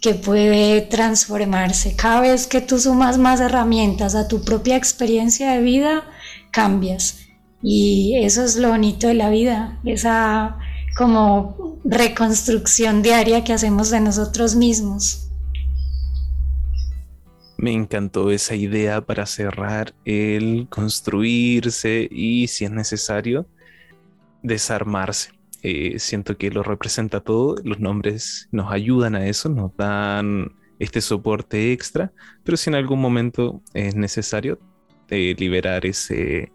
que puede transformarse. Cada vez que tú sumas más herramientas a tu propia experiencia de vida, cambias. Y eso es lo bonito de la vida, esa como reconstrucción diaria que hacemos de nosotros mismos. Me encantó esa idea para cerrar el construirse y, si es necesario, desarmarse. Eh, siento que lo representa todo, los nombres nos ayudan a eso, nos dan este soporte extra, pero si en algún momento es necesario eh, liberar ese,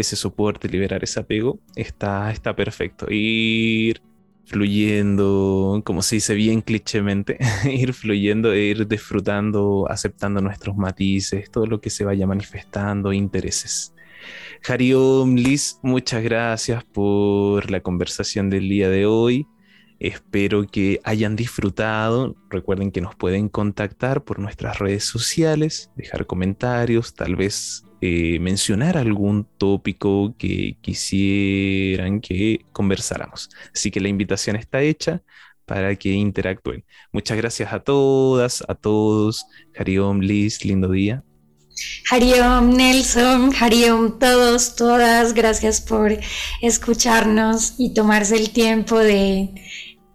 ese soporte, liberar ese apego, está, está perfecto. Ir fluyendo, como se dice bien clichémente, ir fluyendo e ir disfrutando, aceptando nuestros matices, todo lo que se vaya manifestando, intereses. Hariom, Liz, muchas gracias por la conversación del día de hoy. Espero que hayan disfrutado. Recuerden que nos pueden contactar por nuestras redes sociales, dejar comentarios, tal vez eh, mencionar algún tópico que quisieran que conversáramos. Así que la invitación está hecha para que interactúen. Muchas gracias a todas, a todos. Hariom, Liz, lindo día. Hariom Nelson, Hariom todos, todas, gracias por escucharnos y tomarse el tiempo de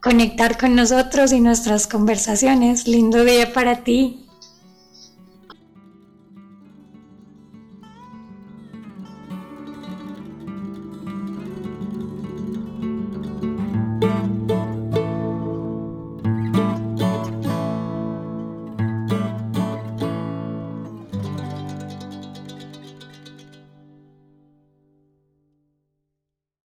conectar con nosotros y nuestras conversaciones. Lindo día para ti.